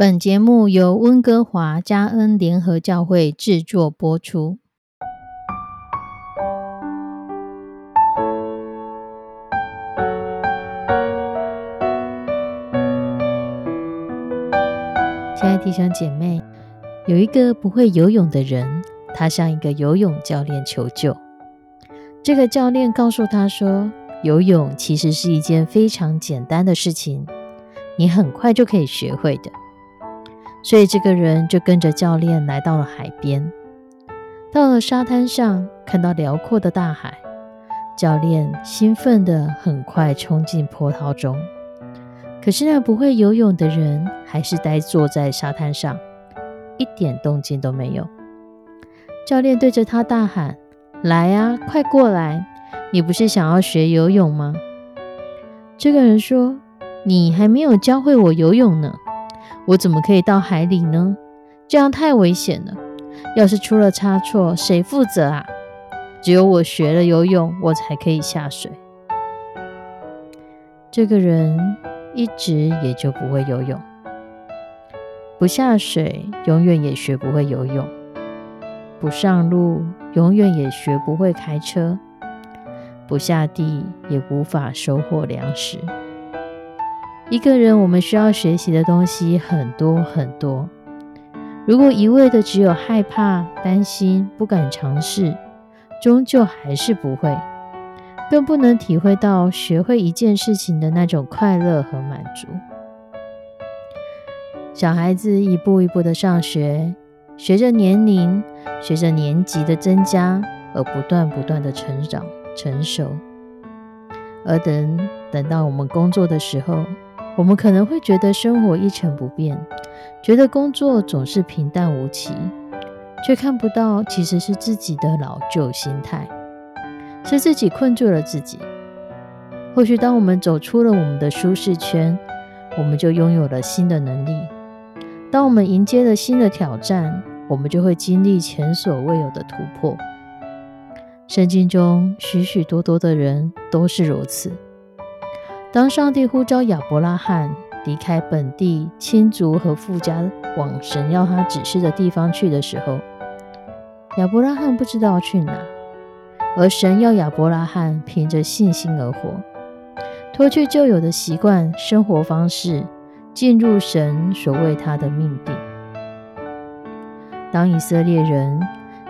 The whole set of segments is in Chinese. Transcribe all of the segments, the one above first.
本节目由温哥华加恩联合教会制作播出。亲爱的弟兄姐妹，有一个不会游泳的人，他向一个游泳教练求救。这个教练告诉他说：“游泳其实是一件非常简单的事情，你很快就可以学会的。”所以这个人就跟着教练来到了海边，到了沙滩上，看到辽阔的大海，教练兴奋的很快冲进波涛中。可是那不会游泳的人还是呆坐在沙滩上，一点动静都没有。教练对着他大喊：“来啊，快过来！你不是想要学游泳吗？”这个人说：“你还没有教会我游泳呢。”我怎么可以到海里呢？这样太危险了。要是出了差错，谁负责啊？只有我学了游泳，我才可以下水。这个人一直也就不会游泳，不下水，永远也学不会游泳；不上路，永远也学不会开车；不下地，也无法收获粮食。一个人，我们需要学习的东西很多很多。如果一味的只有害怕、担心、不敢尝试，终究还是不会，更不能体会到学会一件事情的那种快乐和满足。小孩子一步一步的上学，随着年龄、随着年级的增加而不断不断的成长、成熟。而等等到我们工作的时候，我们可能会觉得生活一成不变，觉得工作总是平淡无奇，却看不到其实是自己的老旧心态，是自己困住了自己。或许当我们走出了我们的舒适圈，我们就拥有了新的能力；当我们迎接了新的挑战，我们就会经历前所未有的突破。圣经中许许多多的人都是如此。当上帝呼召亚伯拉罕离开本地亲族和富家，往神要他指示的地方去的时候，亚伯拉罕不知道去哪，而神要亚伯拉罕凭着信心而活，脱去旧有的习惯、生活方式，进入神所为他的命定。当以色列人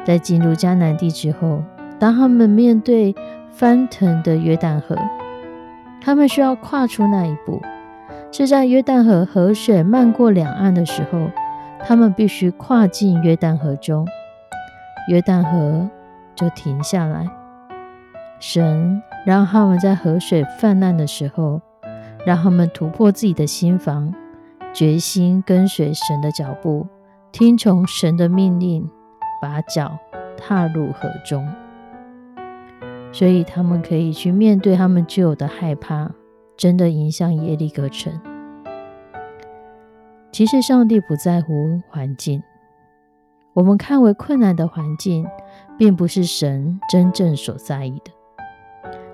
在进入迦南地之后，当他们面对翻腾的约旦河，他们需要跨出那一步，是在约旦河河水漫过两岸的时候，他们必须跨进约旦河中，约旦河就停下来。神让他们在河水泛滥的时候，让他们突破自己的心房，决心跟随神的脚步，听从神的命令，把脚踏入河中。所以他们可以去面对他们具有的害怕，真的迎向耶利哥城。其实上帝不在乎环境，我们看为困难的环境，并不是神真正所在意的。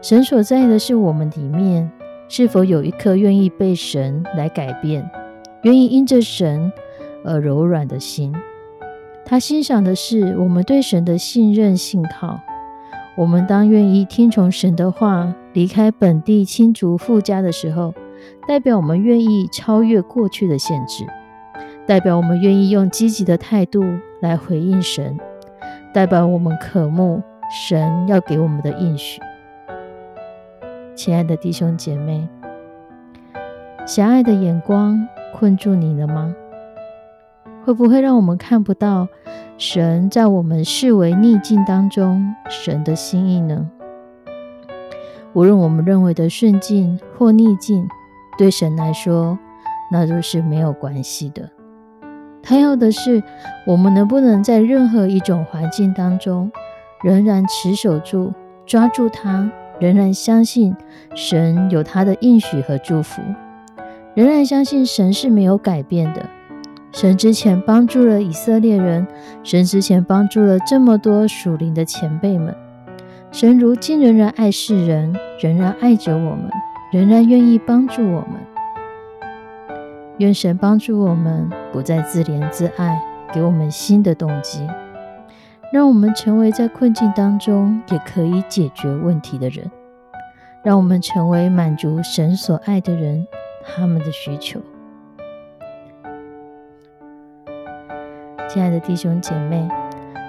神所在意的是我们里面是否有一颗愿意被神来改变、愿意因着神而柔软的心。他欣赏的是我们对神的信任、信靠。我们当愿意听从神的话，离开本地亲族富家的时候，代表我们愿意超越过去的限制，代表我们愿意用积极的态度来回应神，代表我们渴慕神要给我们的应许。亲爱的弟兄姐妹，狭隘的眼光困住你了吗？会不会让我们看不到？神在我们视为逆境当中，神的心意呢？无论我们认为的顺境或逆境，对神来说，那都是没有关系的。他要的是我们能不能在任何一种环境当中，仍然持守住、抓住他，仍然相信神有他的应许和祝福，仍然相信神是没有改变的。神之前帮助了以色列人，神之前帮助了这么多属灵的前辈们。神如今仍然爱世人，仍然爱着我们，仍然愿意帮助我们。愿神帮助我们不再自怜自爱，给我们新的动机，让我们成为在困境当中也可以解决问题的人，让我们成为满足神所爱的人他们的需求。亲爱的弟兄姐妹，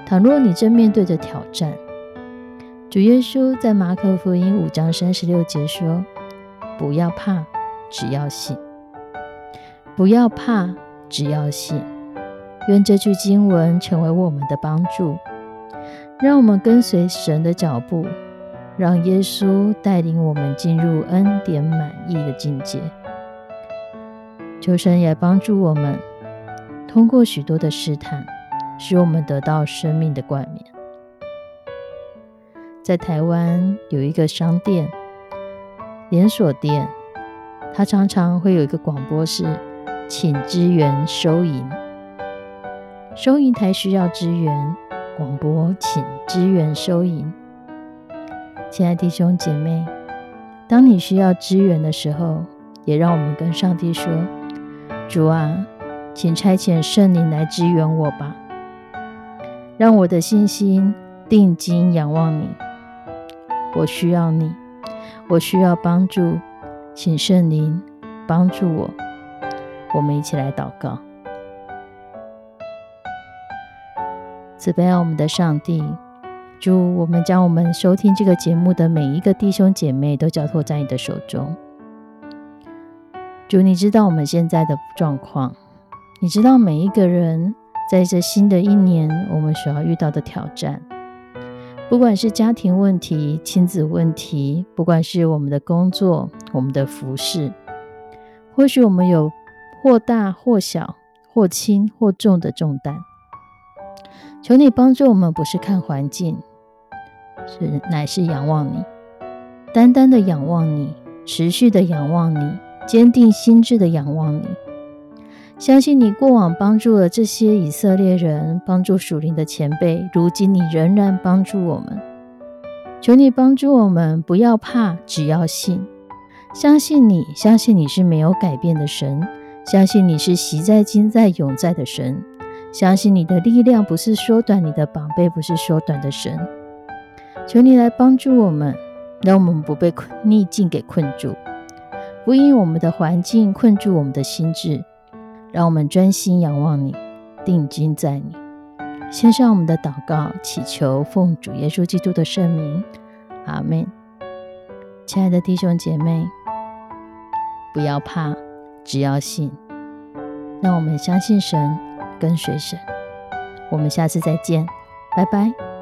倘若你正面对着挑战，主耶稣在马可福音五章三十六节说：“不要怕，只要信。不要怕，只要信。”愿这句经文成为我们的帮助，让我们跟随神的脚步，让耶稣带领我们进入恩典满意的境界。求神也帮助我们。通过许多的试探，使我们得到生命的冠冕。在台湾有一个商店连锁店，它常常会有一个广播是“请支援收银”，收银台需要支援，广播请支援收银。亲爱弟兄姐妹，当你需要支援的时候，也让我们跟上帝说：“主啊。”请差遣圣灵来支援我吧，让我的信心定睛仰望你。我需要你，我需要帮助，请圣灵帮助我。我们一起来祷告：慈悲爱我们的上帝，主，我们将我们收听这个节目的每一个弟兄姐妹都交托在你的手中。主，你知道我们现在的状况。你知道每一个人在这新的一年，我们所要遇到的挑战，不管是家庭问题、亲子问题，不管是我们的工作、我们的服饰，或许我们有或大或小、或轻或重的重担。求你帮助我们，不是看环境，是乃是仰望你，单单的仰望你，持续的仰望你，坚定心智的仰望你。相信你过往帮助了这些以色列人，帮助属灵的前辈，如今你仍然帮助我们。求你帮助我们，不要怕，只要信，相信你，相信你是没有改变的神，相信你是习在、今在、永在的神，相信你的力量不是缩短，你的宝贝不是缩短的神。求你来帮助我们，让我们不被逆境给困住，不因我们的环境困住我们的心智。让我们专心仰望你，定睛在你，献上我们的祷告，祈求奉主耶稣基督的圣名，阿门。亲爱的弟兄姐妹，不要怕，只要信。让我们相信神，跟随神。我们下次再见，拜拜。